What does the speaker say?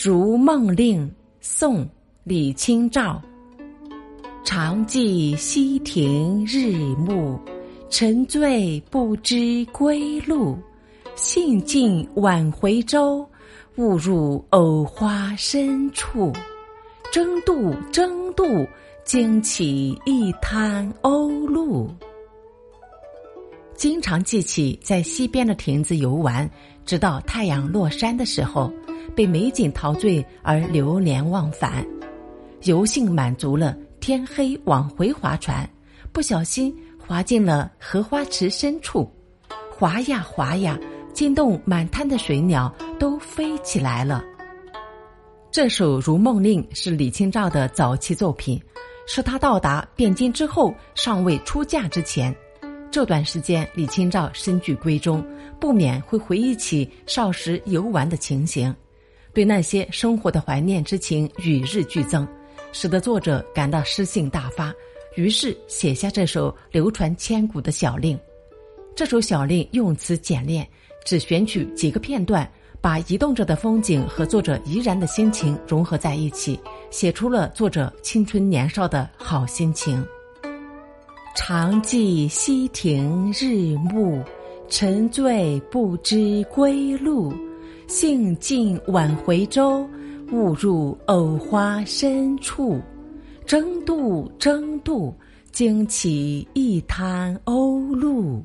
如梦令，宋·李清照。常记溪亭日暮，沉醉不知归路。兴尽晚回舟，误入藕花深处。争渡，争渡，惊起一滩鸥鹭。经常记起在溪边的亭子游玩，直到太阳落山的时候，被美景陶醉而流连忘返。游兴满足了，天黑往回划船，不小心滑进了荷花池深处，划呀划呀，惊动满滩的水鸟都飞起来了。这首《如梦令》是李清照的早期作品，是他到达汴京之后尚未出嫁之前。这段时间，李清照深居闺中，不免会回忆起少时游玩的情形，对那些生活的怀念之情与日俱增，使得作者感到诗兴大发，于是写下这首流传千古的小令。这首小令用词简练，只选取几个片段，把移动着的风景和作者怡然的心情融合在一起，写出了作者青春年少的好心情。常记溪亭日暮，沉醉不知归路。兴尽晚回舟，误入藕花深处。争渡，争渡，惊起一滩鸥鹭。